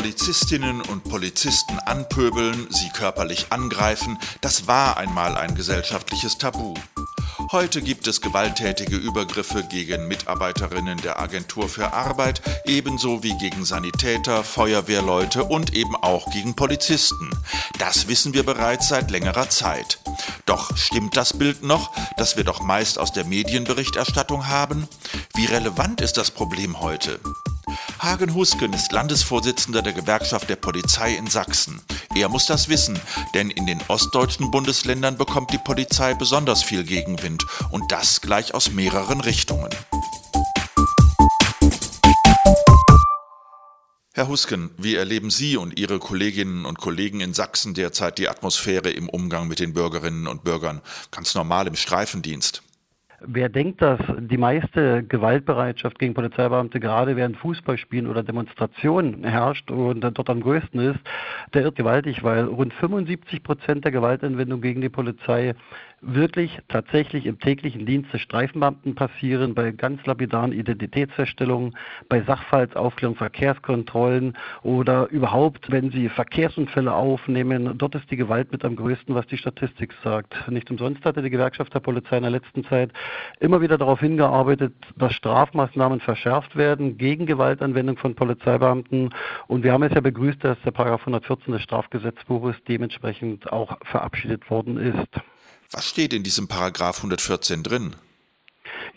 Polizistinnen und Polizisten anpöbeln, sie körperlich angreifen, das war einmal ein gesellschaftliches Tabu. Heute gibt es gewalttätige Übergriffe gegen Mitarbeiterinnen der Agentur für Arbeit, ebenso wie gegen Sanitäter, Feuerwehrleute und eben auch gegen Polizisten. Das wissen wir bereits seit längerer Zeit. Doch stimmt das Bild noch, das wir doch meist aus der Medienberichterstattung haben? Wie relevant ist das Problem heute? Hagen Husken ist Landesvorsitzender der Gewerkschaft der Polizei in Sachsen. Er muss das wissen, denn in den ostdeutschen Bundesländern bekommt die Polizei besonders viel Gegenwind und das gleich aus mehreren Richtungen. Herr Husken, wie erleben Sie und Ihre Kolleginnen und Kollegen in Sachsen derzeit die Atmosphäre im Umgang mit den Bürgerinnen und Bürgern, ganz normal im Streifendienst? Wer denkt, dass die meiste Gewaltbereitschaft gegen Polizeibeamte gerade während Fußballspielen oder Demonstrationen herrscht und dort am größten ist, der irrt gewaltig, weil rund 75 Prozent der Gewaltanwendung gegen die Polizei wirklich tatsächlich im täglichen Dienst des Streifenbeamten passieren, bei ganz lapidaren Identitätsfeststellungen, bei Sachverhaltsaufklärung, Verkehrskontrollen oder überhaupt, wenn Sie Verkehrsunfälle aufnehmen. Dort ist die Gewalt mit am größten, was die Statistik sagt. Nicht umsonst hatte die Gewerkschaft der Polizei in der letzten Zeit immer wieder darauf hingearbeitet, dass Strafmaßnahmen verschärft werden gegen Gewaltanwendung von Polizeibeamten. Und wir haben es ja begrüßt, dass der Paragraph 114 des Strafgesetzbuches dementsprechend auch verabschiedet worden ist. Was steht in diesem Paragraph 114 drin?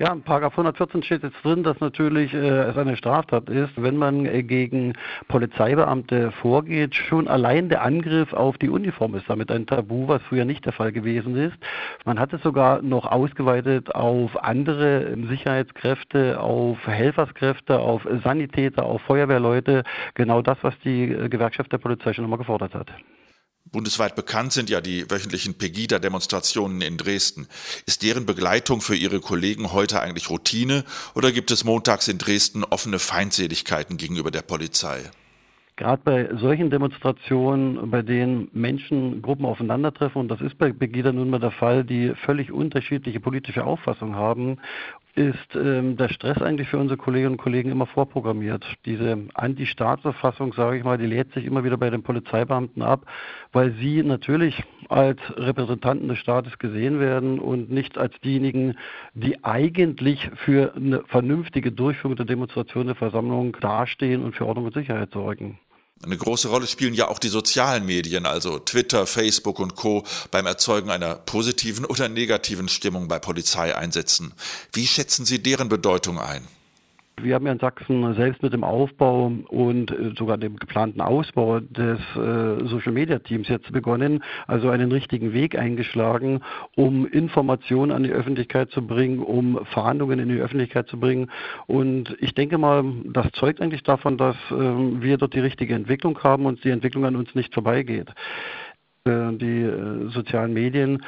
Ja, in Paragraph 114 steht jetzt drin, dass natürlich äh, es eine Straftat ist, wenn man äh, gegen Polizeibeamte vorgeht. Schon allein der Angriff auf die Uniform ist damit ein Tabu, was früher nicht der Fall gewesen ist. Man hat es sogar noch ausgeweitet auf andere Sicherheitskräfte, auf Helferskräfte, auf Sanitäter, auf Feuerwehrleute. Genau das, was die äh, Gewerkschaft der Polizei schon immer gefordert hat. Bundesweit bekannt sind ja die wöchentlichen Pegida-Demonstrationen in Dresden. Ist deren Begleitung für Ihre Kollegen heute eigentlich Routine oder gibt es montags in Dresden offene Feindseligkeiten gegenüber der Polizei? Gerade bei solchen Demonstrationen, bei denen Menschengruppen aufeinandertreffen, und das ist bei Pegida nun mal der Fall, die völlig unterschiedliche politische Auffassungen haben ist ähm, der Stress eigentlich für unsere Kolleginnen und Kollegen immer vorprogrammiert. Diese Anti-Staatsauffassung, sage ich mal, die lädt sich immer wieder bei den Polizeibeamten ab, weil sie natürlich als Repräsentanten des Staates gesehen werden und nicht als diejenigen, die eigentlich für eine vernünftige Durchführung der Demonstration der Versammlung dastehen und für Ordnung und Sicherheit sorgen. Eine große Rolle spielen ja auch die sozialen Medien, also Twitter, Facebook und Co. beim Erzeugen einer positiven oder negativen Stimmung bei Polizeieinsätzen. Wie schätzen Sie deren Bedeutung ein? Wir haben ja in Sachsen selbst mit dem Aufbau und äh, sogar dem geplanten Ausbau des äh, Social Media Teams jetzt begonnen, also einen richtigen Weg eingeschlagen, um Informationen an die Öffentlichkeit zu bringen, um Verhandlungen in die Öffentlichkeit zu bringen. Und ich denke mal, das zeugt eigentlich davon, dass äh, wir dort die richtige Entwicklung haben und die Entwicklung an uns nicht vorbeigeht. Äh, die sozialen Medien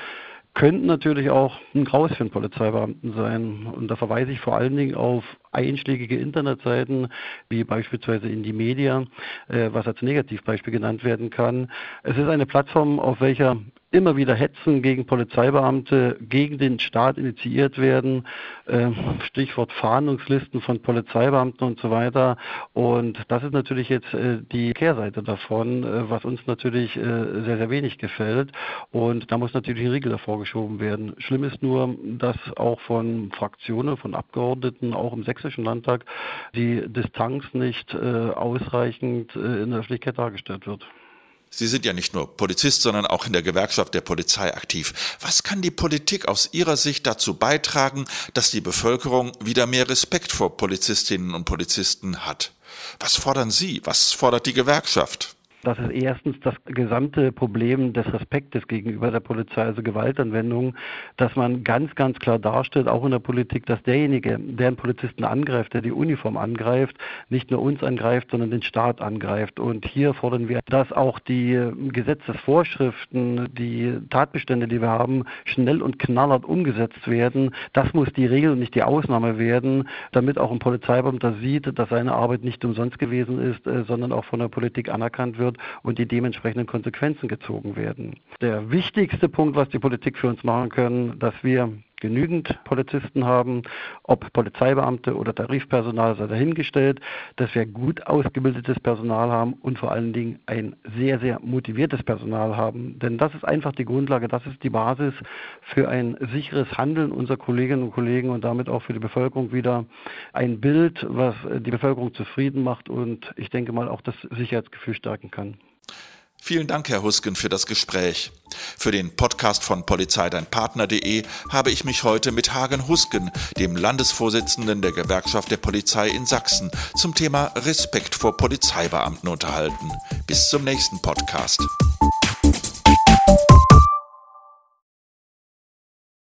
könnten natürlich auch ein Graus für einen Polizeibeamten sein. Und da verweise ich vor allen Dingen auf einschlägige Internetseiten, wie beispielsweise in die Media, äh, was als Negativbeispiel genannt werden kann. Es ist eine Plattform, auf welcher immer wieder Hetzen gegen Polizeibeamte, gegen den Staat initiiert werden, äh, Stichwort Fahndungslisten von Polizeibeamten und so weiter. Und das ist natürlich jetzt äh, die Kehrseite davon, äh, was uns natürlich sehr, sehr wenig gefällt. Und da muss natürlich ein Riegel davor geschoben werden. Schlimm ist nur, dass auch von Fraktionen, von Abgeordneten, auch im Sächsischen Landtag, die Distanz nicht ausreichend in der Öffentlichkeit dargestellt wird. Sie sind ja nicht nur Polizist, sondern auch in der Gewerkschaft der Polizei aktiv. Was kann die Politik aus Ihrer Sicht dazu beitragen, dass die Bevölkerung wieder mehr Respekt vor Polizistinnen und Polizisten hat? Was fordern Sie? Was fordert die Gewerkschaft? Das ist erstens das gesamte Problem des Respektes gegenüber der Polizei, also Gewaltanwendung, dass man ganz, ganz klar darstellt, auch in der Politik, dass derjenige, der einen Polizisten angreift, der die Uniform angreift, nicht nur uns angreift, sondern den Staat angreift. Und hier fordern wir, dass auch die Gesetzesvorschriften, die Tatbestände, die wir haben, schnell und knallhart umgesetzt werden. Das muss die Regel und nicht die Ausnahme werden, damit auch ein Polizeibeamter sieht, dass seine Arbeit nicht umsonst gewesen ist, äh, sondern auch von der Politik anerkannt wird und die dementsprechenden Konsequenzen gezogen werden. Der wichtigste Punkt, was die Politik für uns machen können, dass wir genügend Polizisten haben, ob Polizeibeamte oder Tarifpersonal sei dahingestellt, dass wir gut ausgebildetes Personal haben und vor allen Dingen ein sehr, sehr motiviertes Personal haben. Denn das ist einfach die Grundlage, das ist die Basis für ein sicheres Handeln unserer Kolleginnen und Kollegen und damit auch für die Bevölkerung wieder ein Bild, was die Bevölkerung zufrieden macht und ich denke mal auch das Sicherheitsgefühl stärken kann. Vielen Dank, Herr Husken, für das Gespräch. Für den Podcast von polizeideinpartner.de habe ich mich heute mit Hagen Husken, dem Landesvorsitzenden der Gewerkschaft der Polizei in Sachsen, zum Thema Respekt vor Polizeibeamten unterhalten. Bis zum nächsten Podcast.